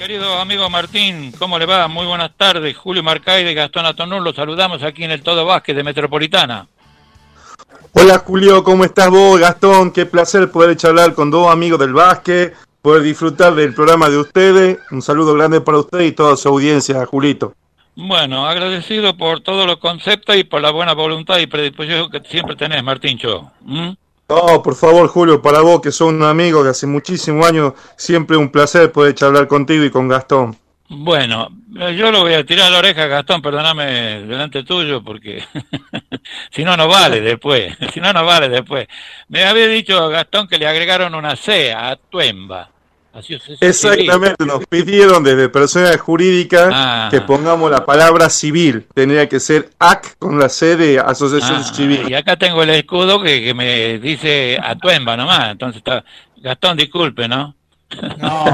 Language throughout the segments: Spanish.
Querido amigo Martín, ¿cómo le va? Muy buenas tardes. Julio Marcay de Gastón Atonur, los saludamos aquí en el Todo Vázquez de Metropolitana. Hola Julio, ¿cómo estás vos, Gastón? Qué placer poder charlar con dos amigos del básquet, poder disfrutar del programa de ustedes. Un saludo grande para usted y toda su audiencia, Julito. Bueno, agradecido por todos los conceptos y por la buena voluntad y predisposición que siempre tenés, Martín Cho. No, por favor, Julio, para vos que sos un amigo de hace muchísimos años, siempre un placer poder charlar contigo y con Gastón. Bueno, yo lo voy a tirar a la oreja, Gastón, perdóname delante tuyo, porque si no, no vale después. si no, no vale después. Me había dicho Gastón que le agregaron una C a Tuemba. Exactamente, nos pidieron desde personas jurídicas ah. que pongamos la palabra civil. Tendría que ser AC con la C de Asociación ah, Civil. Y acá tengo el escudo que, me dice Atuemba nomás. Entonces está. Gastón, disculpe, ¿no? No,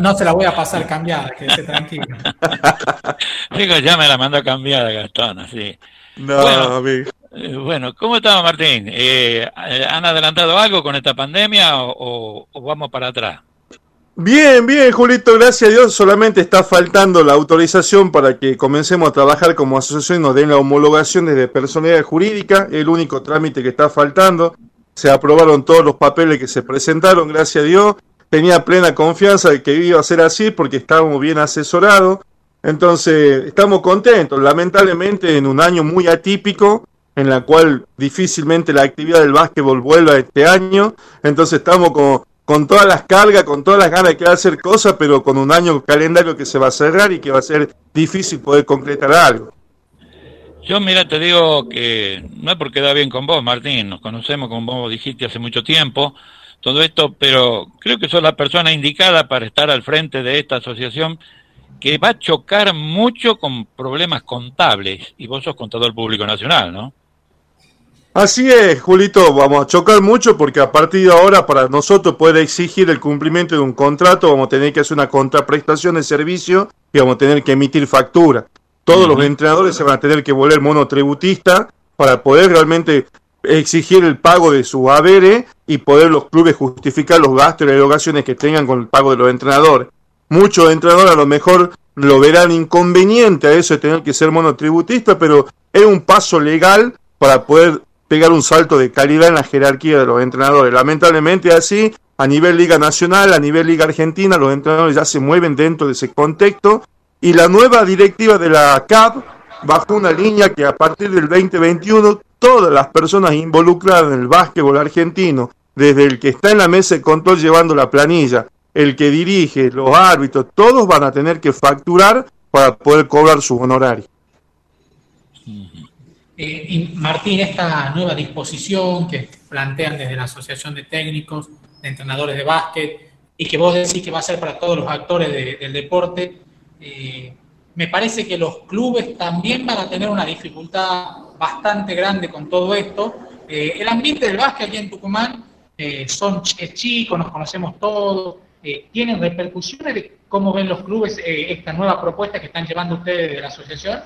no, se la voy a pasar cambiada, quédese tranquilo. Digo, ya me la mandó cambiada Gastón, así. No, amigo. Eh, bueno, ¿cómo estamos, Martín? Eh, ¿Han adelantado algo con esta pandemia o, vamos para atrás? Bien, bien, Julito, gracias a Dios. Solamente está faltando la autorización para que comencemos a trabajar como asociación y nos den la homologación desde personalidad jurídica. El único trámite que está faltando. Se aprobaron todos los papeles que se presentaron, gracias a Dios. Tenía plena confianza de que iba a ser así porque estábamos bien asesorados. Entonces, estamos contentos. Lamentablemente, en un año muy atípico, en la cual difícilmente la actividad del básquetbol vuelva este año. Entonces estamos con, con todas las cargas, con todas las ganas de querer hacer cosas, pero con un año calendario que se va a cerrar y que va a ser difícil poder concretar algo. Yo, mira, te digo que no es porque da bien con vos, Martín, nos conocemos, como vos dijiste, hace mucho tiempo, todo esto, pero creo que sos la persona indicada para estar al frente de esta asociación que va a chocar mucho con problemas contables, y vos sos contador público nacional, ¿no? Así es, Julito, vamos a chocar mucho porque a partir de ahora para nosotros poder exigir el cumplimiento de un contrato vamos a tener que hacer una contraprestación de servicio y vamos a tener que emitir factura. Todos los entrenadores se van a tener que volver monotributistas para poder realmente exigir el pago de su haberes y poder los clubes justificar los gastos y las erogaciones que tengan con el pago de los entrenadores. Muchos entrenadores a lo mejor lo verán inconveniente a eso de tener que ser monotributista, pero es un paso legal para poder pegar un salto de calidad en la jerarquía de los entrenadores. Lamentablemente así, a nivel Liga Nacional, a nivel Liga Argentina, los entrenadores ya se mueven dentro de ese contexto y la nueva directiva de la CAP bajó una línea que a partir del 2021 todas las personas involucradas en el básquetbol argentino, desde el que está en la mesa de control llevando la planilla, el que dirige, los árbitros, todos van a tener que facturar para poder cobrar sus honorarios. Eh, y Martín, esta nueva disposición que plantean desde la Asociación de Técnicos, de Entrenadores de Básquet, y que vos decís que va a ser para todos los actores del deporte, eh, me parece que los clubes también van a tener una dificultad bastante grande con todo esto. Eh, el ambiente del básquet aquí en Tucumán son, es chico, nos conocemos todos, ¿tienen repercusiones de cómo ven los clubes esta nueva propuesta que están llevando ustedes de la asociación?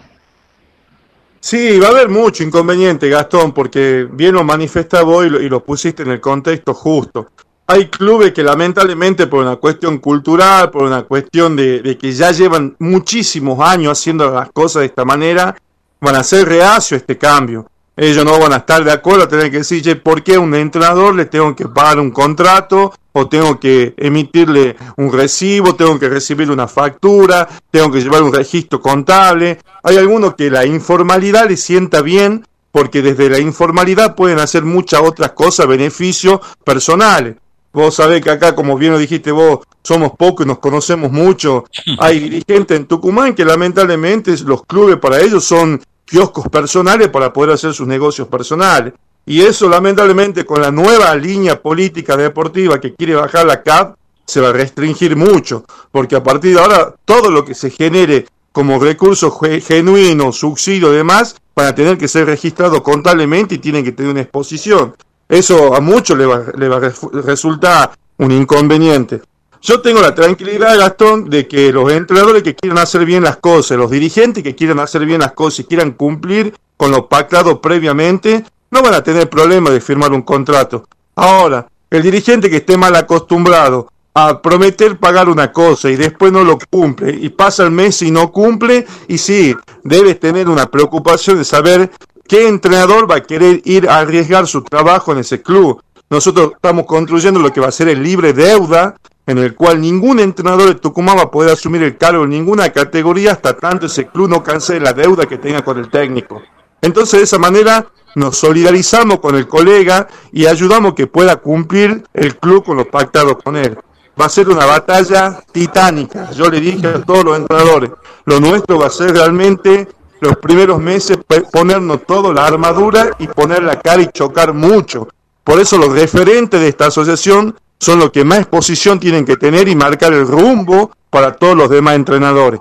Sí, va a haber mucho inconveniente, Gastón, porque bien lo manifestaba vos y lo, pusiste en el contexto justo. Hay clubes que lamentablemente por una cuestión cultural, por una cuestión de, que ya llevan muchísimos años haciendo las cosas de esta manera, van a ser reacio este cambio. Ellos no van a estar de acuerdo, tener que decir, ¿por qué a un entrenador le tengo que pagar un contrato o tengo que emitirle un recibo, tengo que recibir una factura, tengo que llevar un registro contable. Hay algunos que la informalidad les sienta bien porque desde la informalidad pueden hacer muchas otras cosas, beneficios personales. Vos sabés que acá, como bien lo dijiste vos, somos pocos y nos conocemos mucho. Hay dirigentes en Tucumán que lamentablemente los clubes para ellos son kioscos personales para poder hacer sus negocios personales. Y eso lamentablemente con la nueva línea política deportiva que quiere bajar la CAP se va a restringir mucho, porque a partir de ahora todo lo que se genere como recursos genuinos, subsidio y demás, van a tener que ser registrados contablemente y tienen que tener una exposición. Eso a muchos le va, le va a resultar un inconveniente. Yo tengo la tranquilidad, Gastón, de que los entrenadores que quieran hacer bien las cosas, los dirigentes que quieran hacer bien las cosas y quieran cumplir con lo pactado previamente, no van a tener problema de firmar un contrato. Ahora, el dirigente que esté mal acostumbrado a prometer pagar una cosa y después no lo cumple, y pasa el mes y no cumple, y sí, debes tener una preocupación de saber qué entrenador va a querer ir a arriesgar su trabajo en ese club. Nosotros estamos construyendo lo que va a ser el libre deuda, en el cual ningún entrenador de Tucumán va a poder asumir el cargo en ninguna categoría hasta tanto ese club no cancele la deuda que tenga con el técnico. Entonces, de esa manera, nos solidarizamos con el colega y ayudamos que pueda cumplir el club con los pactados con él va a ser una batalla titánica. Yo le dije a todos los entrenadores, lo nuestro va a ser realmente los primeros meses ponernos todo la armadura y poner la cara y chocar mucho. Por eso los referentes de esta asociación son los que más exposición tienen que tener y marcar el rumbo para todos los demás entrenadores.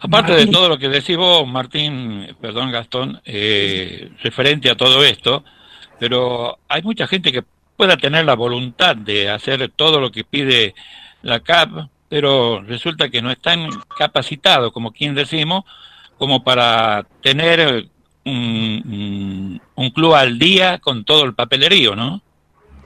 Aparte de todo lo que decís vos, Martín, perdón Gastón, eh, referente a todo esto, pero hay mucha gente que pueda tener la voluntad de hacer todo lo que pide la CAP, pero resulta que no están capacitados, como quien decimos, como para tener un, club al día con todo el papelerío, ¿no?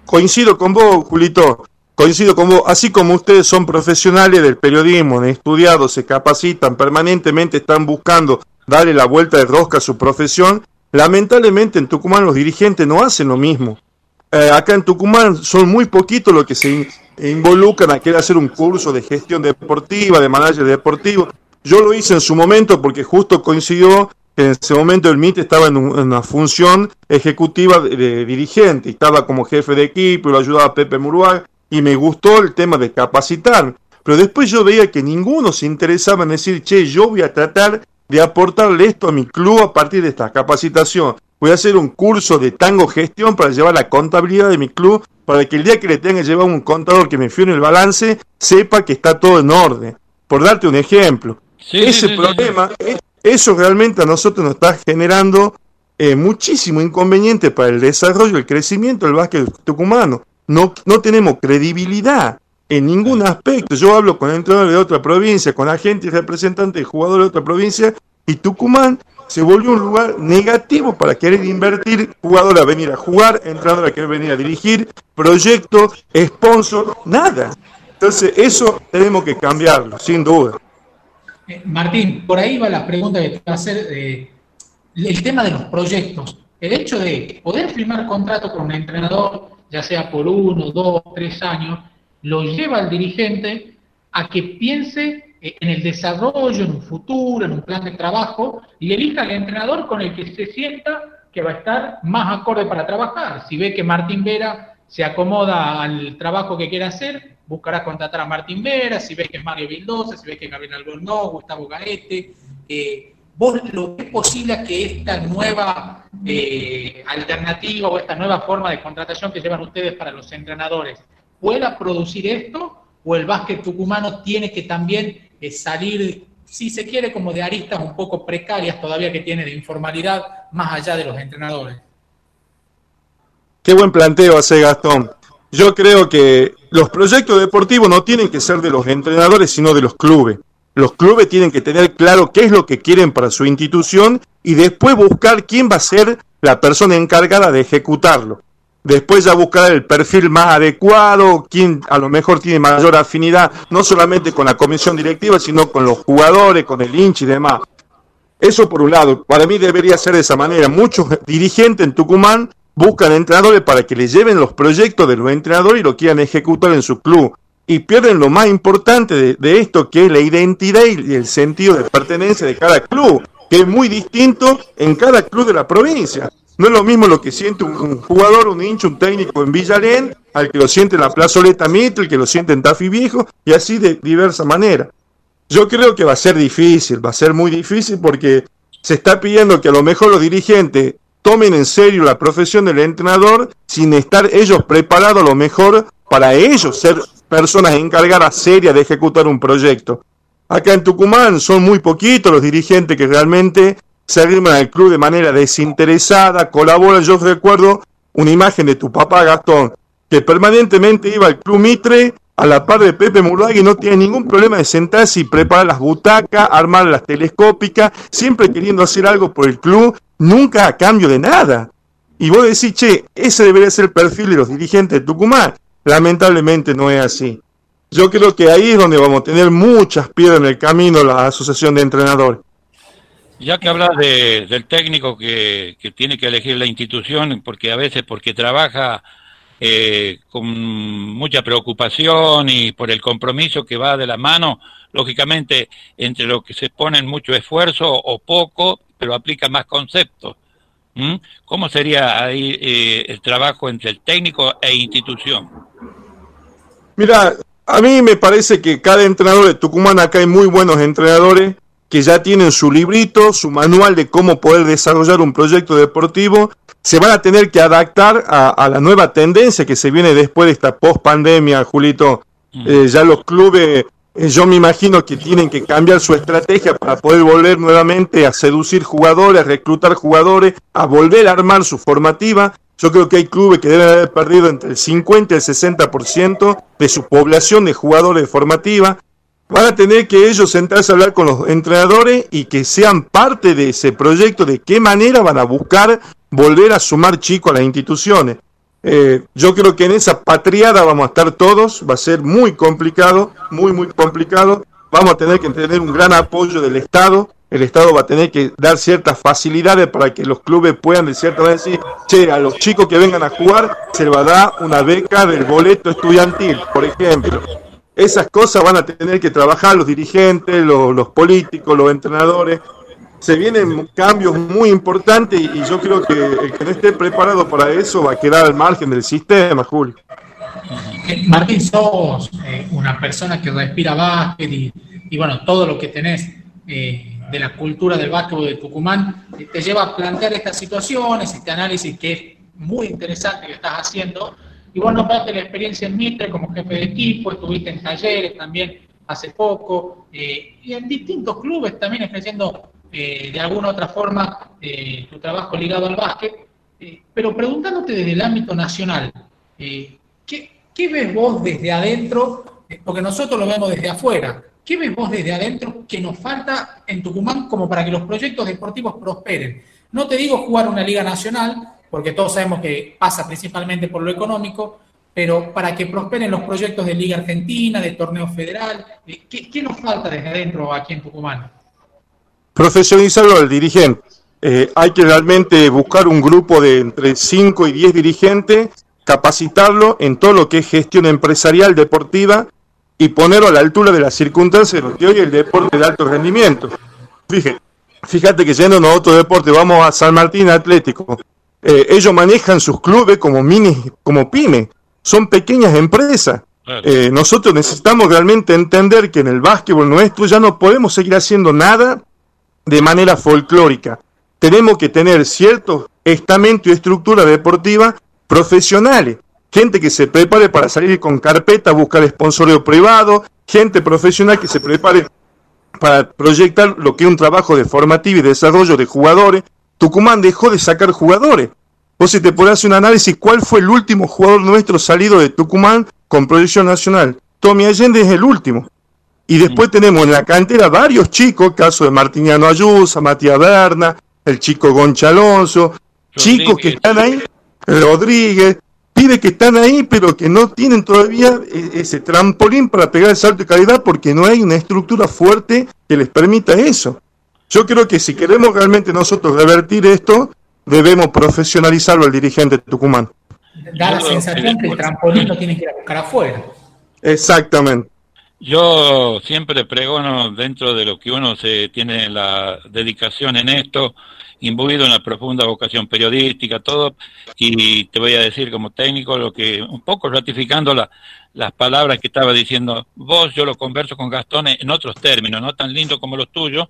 Coincido con vos, Julito. Coincido con vos, así como ustedes son profesionales del periodismo, han estudiado, se capacitan, permanentemente están buscando darle la vuelta de rosca a su profesión, lamentablemente en Tucumán los dirigentes no hacen lo mismo. Eh, acá en Tucumán son muy poquitos los que se involucran a querer hacer un curso de gestión deportiva, de manager deportivo. Yo lo hice en su momento porque justo coincidió que en ese momento el MIT estaba en, una función ejecutiva de, dirigente, estaba como jefe de equipo y lo ayudaba Pepe Muruaga y me gustó el tema de capacitar. Pero después yo veía que ninguno se interesaba en decir, che, yo voy a tratar de aportarle esto a mi club a partir de esta capacitación voy a hacer un curso de tango gestión para llevar la contabilidad de mi club, para que el día que le tenga que llevar un contador que me en el balance, sepa que está todo en orden. Por darte un ejemplo. Ese problema, eso realmente a nosotros nos está generando eh, muchísimo inconveniente para el desarrollo, el crecimiento del básquet tucumano. No, no tenemos credibilidad en ningún aspecto. Yo hablo con entrenadores de otra provincia, con agentes y representantes de jugadores de otra provincia, y Tucumán se volvió un lugar negativo para querer invertir, jugador a venir a jugar, entrenador a querer venir a dirigir, proyecto, sponsor, nada. Entonces eso tenemos que cambiarlo, sin duda. Eh, Martín, por ahí va la pregunta que te va a hacer, eh, el tema de los proyectos. El hecho de poder firmar contrato con un entrenador, ya sea por uno, dos, tres años, lo lleva al dirigente a que piense eh, en el desarrollo, en un futuro, en un plan de trabajo, y elija al entrenador con el que se sienta que va a estar más acorde para trabajar. Si ve que Martín Vera se acomoda al trabajo que quiere hacer, buscará contratar a Martín Vera, si ve que es Mario Vildosa, si ve que es Gabriel Albornoz, Gustavo Gaete, eh, ¿Vos lo es posible que esta nueva eh, alternativa o esta nueva forma de contratación que llevan ustedes para los entrenadores pueda producir esto? ¿O el básquet tucumano tiene que también salir, si se quiere, como de aristas un poco precarias todavía que tiene de informalidad, más allá de los entrenadores. Qué buen planteo hace Gastón. Yo creo que los proyectos deportivos no tienen que ser de los entrenadores, sino de los clubes. Los clubes tienen que tener claro qué es lo que quieren para su institución y después buscar quién va a ser la persona encargada de ejecutarlo después ya buscar el perfil más adecuado, quien a lo mejor tiene mayor afinidad, no solamente con la comisión directiva, sino con los jugadores, con el hincha y demás. Eso por un lado, para mí debería ser de esa manera. Muchos dirigentes en Tucumán buscan entrenadores para que les lleven los proyectos de los entrenadores y lo quieran ejecutar en su club. Y pierden lo más importante de, esto, que es la identidad y el sentido de pertenencia de cada club, que es muy distinto en cada club de la provincia. No es lo mismo lo que siente un, jugador, un hincha, un técnico en Villarén, al que lo siente en la plazoleta Mitre, el que lo siente en Tafi Viejo, y así de diversa manera. Yo creo que va a ser difícil, va a ser muy difícil porque se está pidiendo que a lo mejor los dirigentes tomen en serio la profesión del entrenador sin estar ellos preparados a lo mejor para ellos ser personas encargadas serias de ejecutar un proyecto. Acá en Tucumán son muy poquitos los dirigentes que realmente se arriman al club de manera desinteresada, colaboran. Yo recuerdo una imagen de tu papá Gastón, que permanentemente iba al club Mitre a la par de Pepe Murdaga y no tiene ningún problema de sentarse y preparar las butacas, armar las telescópicas, siempre queriendo hacer algo por el club, nunca a cambio de nada. Y vos decís, che, ese debería ser el perfil de los dirigentes de Tucumán. Lamentablemente no es así. Yo creo que ahí es donde vamos a tener muchas piedras en el camino la asociación de entrenadores. Ya que hablas de, del técnico que, que, tiene que elegir la institución, porque a veces porque trabaja eh, con mucha preocupación y por el compromiso que va de la mano, lógicamente entre lo que se pone en mucho esfuerzo o poco, pero aplica más conceptos. ¿Cómo sería ahí eh, el trabajo entre el técnico e institución? Mira, a mí me parece que cada entrenador de Tucumán, acá hay muy buenos entrenadores que ya tienen su librito, su manual de cómo poder desarrollar un proyecto deportivo, se van a tener que adaptar a, la nueva tendencia que se viene después de esta post pandemia, Julito. Mm. Eh, ya los clubes, yo me imagino que tienen que cambiar su estrategia para poder volver nuevamente a seducir jugadores, a reclutar jugadores, a volver a armar su formativa. Yo creo que hay clubes que deben haber perdido entre el 50 y el 60% de su población de jugadores formativa. Van a tener que ellos sentarse a hablar con los entrenadores y que sean parte de ese proyecto, de qué manera van a buscar volver a sumar chicos a las instituciones. Eh, yo creo que en esa patriada vamos a estar todos, va a ser muy complicado, muy, muy complicado. Vamos a tener que tener un gran apoyo del Estado. El Estado va a tener que dar ciertas facilidades para que los clubes puedan de cierta manera decir, che, a los chicos que vengan a jugar se les va a dar una beca del boleto estudiantil, por ejemplo. Esas cosas van a tener que trabajar los dirigentes, los, políticos, los entrenadores. Se vienen cambios muy importantes y yo creo que el que no esté preparado para eso va a quedar al margen del sistema, Julio. Eh, Martín, sos eh, una persona que respira básquet y, bueno, todo lo que tenés eh, de la cultura del básquet de Tucumán te lleva a plantear estas situaciones, este análisis que es muy interesante que estás haciendo y vos nombraste la experiencia en Mitre como jefe de equipo, estuviste en talleres también hace poco, eh, y en distintos clubes también ejerciendo eh, de alguna otra forma eh, tu trabajo ligado al básquet, pero preguntándote desde el ámbito nacional, ¿qué, ¿qué, ves vos desde adentro? Porque nosotros lo vemos desde afuera. ¿Qué ves vos desde adentro que nos falta en Tucumán como para que los proyectos deportivos prosperen? No te digo jugar una liga nacional, porque todos sabemos que pasa principalmente por lo económico, pero para que prosperen los proyectos de Liga Argentina, de torneo federal, eh, ¿qué, nos falta desde adentro aquí en Tucumán? Profesionalizarlo al dirigente. Eh, hay que realmente buscar un grupo de entre 5 y 10 dirigentes, capacitarlo en todo lo que es gestión empresarial deportiva y ponerlo a la altura de las circunstancias de lo que hoy el deporte de alto rendimiento. Fíjate, fíjate que yendo a otro deporte, vamos a San Martín Atlético, eh, ellos manejan sus clubes como mini, como pyme, son pequeñas empresas. Eh, nosotros necesitamos realmente entender que en el básquetbol nuestro ya no podemos seguir haciendo nada de manera folclórica. Tenemos que tener ciertos estamentos y estructura deportiva profesionales. Gente que se prepare para salir con carpeta, buscar sponsorio privado, gente profesional que se prepare para proyectar lo que es un trabajo de formativo y desarrollo de jugadores, Tucumán dejó de sacar jugadores. Vos si te podés hacer un análisis, ¿cuál fue el último jugador nuestro salido de Tucumán con proyección nacional? Tommy Allende es el último. Y después tenemos en la cantera varios chicos, caso de Martiniano Ayusa, Matías Berna, el chico Goncha Alonso, chicos que están ahí, Rodríguez, pide que están ahí, pero que no tienen todavía e-, ese trampolín para pegar el salto de calidad porque no hay una estructura fuerte que les permita eso. Yo creo que si queremos realmente nosotros revertir esto, debemos profesionalizarlo al dirigente Tucumán. Da la sensación que el trampolín lo tiene que ir a buscar afuera. Exactamente. Yo siempre pregono dentro de lo que uno se tiene la dedicación en esto, imbuido en la profunda vocación periodística, todo, y te voy a decir como técnico lo que, un poco ratificando la, las palabras que estaba diciendo vos, yo lo converso con Gastón en otros términos, no tan lindo como los tuyos,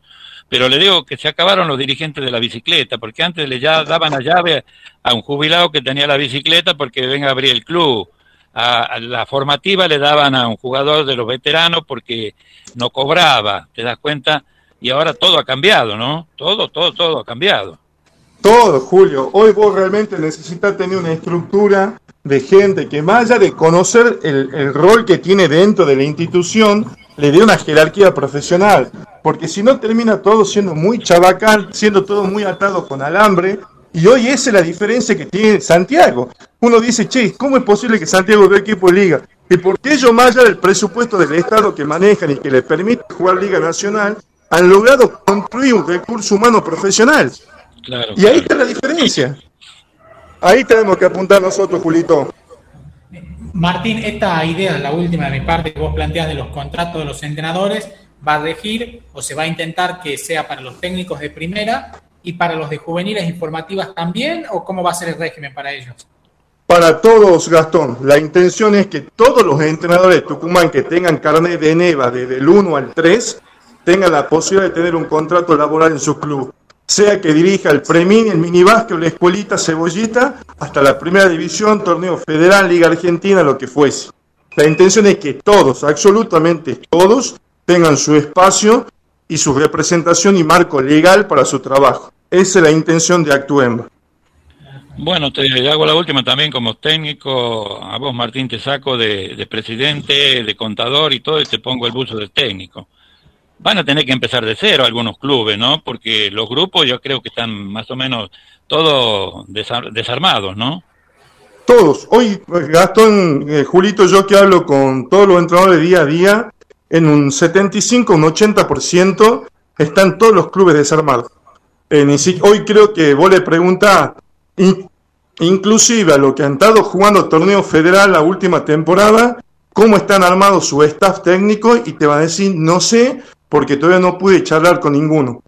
pero le digo que se acabaron los dirigentes de la bicicleta, porque antes le ya daban la llave a un jubilado que tenía la bicicleta porque venga a abrir el club. La formativa le daban a un jugador de los veteranos porque no cobraba, ¿te das cuenta? Y ahora todo ha cambiado, ¿no? Todo, todo, todo ha cambiado. Todo, Julio. Hoy vos realmente necesitas tener una estructura de gente que más allá de conocer el, el rol que tiene dentro de la institución, le dé una jerarquía profesional, porque si no termina todo siendo muy chabacal, siendo todo muy atado con alambre, y hoy esa es la diferencia que tiene Santiago. Uno dice, che, ¿cómo es posible que Santiago vea equipo de liga? y porque ellos, más allá del presupuesto del Estado que manejan y que les permite jugar Liga Nacional, han logrado construir un recurso humano profesional. y ahí está la diferencia. Ahí tenemos que apuntar nosotros, Julito. Martín, esta idea, la última de mi parte que vos planteas de los contratos de los entrenadores, va a regir o se va a intentar que sea para los técnicos de primera y para los de juveniles informativas también, o cómo va a ser el régimen para ellos? Para todos, Gastón. La intención es que todos los entrenadores de Tucumán que tengan carnet de NEVA desde el 1 al 3 tengan la posibilidad de tener un contrato laboral en su club. Sea que dirija el Premin, el Minibásquet o la Escuelita Cebollita, hasta la Primera División, Torneo Federal, Liga Argentina, lo que fuese. La intención es que todos, absolutamente todos, tengan su espacio y su representación y marco legal para su trabajo. Esa es la intención de Actuemba. Bueno, te hago la última también como técnico. A vos, Martín, te saco de, presidente, de contador y todo, y te pongo el buzo de técnico. Van a tener que empezar de cero algunos clubes, ¿no? Porque los grupos yo creo que están más o menos todos desarmados, ¿no? Todos. Hoy, Gastón, eh, Julito, yo que hablo con todos los entrenadores día a día, en un 75, un 80% están todos los clubes desarmados. hoy creo que vos le preguntás, inclusive a los que han estado jugando torneo federal la última temporada, cómo están armados su staff técnico y te va a decir, no sé, porque todavía no pude charlar con ninguno.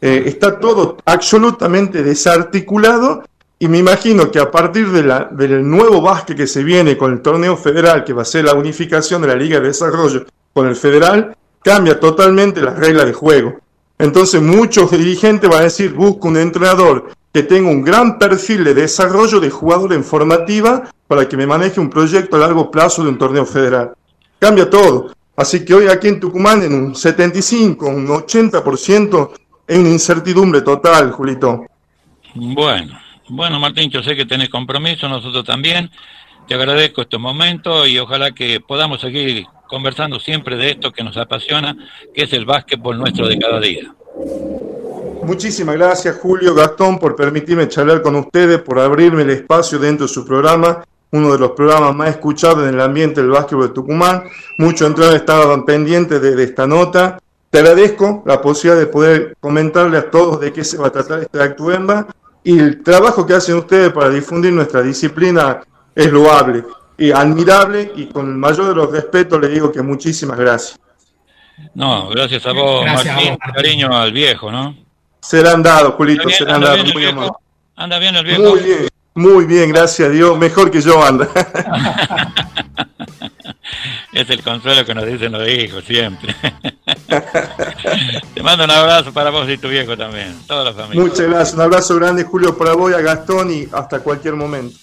Eh, está todo absolutamente desarticulado y me imagino que a partir de del nuevo básquet que se viene con el torneo federal, que va a ser la unificación de la Liga de Desarrollo con el federal, cambia totalmente la regla de juego. Entonces muchos dirigentes van a decir, busco un entrenador que tenga un gran perfil de desarrollo de jugador en formativa para que me maneje un proyecto a largo plazo de un torneo federal. Cambia todo. Así que hoy aquí en Tucumán en un 75, un 80% es una incertidumbre total, Julito. Bueno, bueno Martín, yo sé que tenés compromiso, nosotros también. Te agradezco este momento y ojalá que podamos seguir conversando siempre de esto que nos apasiona, que es el básquetbol nuestro de cada día. Muchísimas gracias Julio Gastón por permitirme charlar con ustedes, por abrirme el espacio dentro de su programa, uno de los programas más escuchados en el ambiente del básquetbol de Tucumán. Muchos entrenadores estaban pendientes de, esta nota. Te agradezco la posibilidad de poder comentarle a todos de qué se va a tratar este Actuemba y el trabajo que hacen ustedes para difundir nuestra disciplina es loable y admirable y con el mayor de los respetos le digo que muchísimas gracias. No, gracias a vos, Martín, cariño al viejo, ¿no? Se le han dado, Julito, se le han dado. Muy ¿Anda bien el viejo? Muy bien, muy bien, gracias a Dios, mejor que yo anda. es el consuelo que nos dicen los hijos siempre. Te mando un abrazo para vos y tu viejo también, toda la familia. Muchas gracias, un abrazo grande Julio para vos y a Gastón y hasta cualquier momento.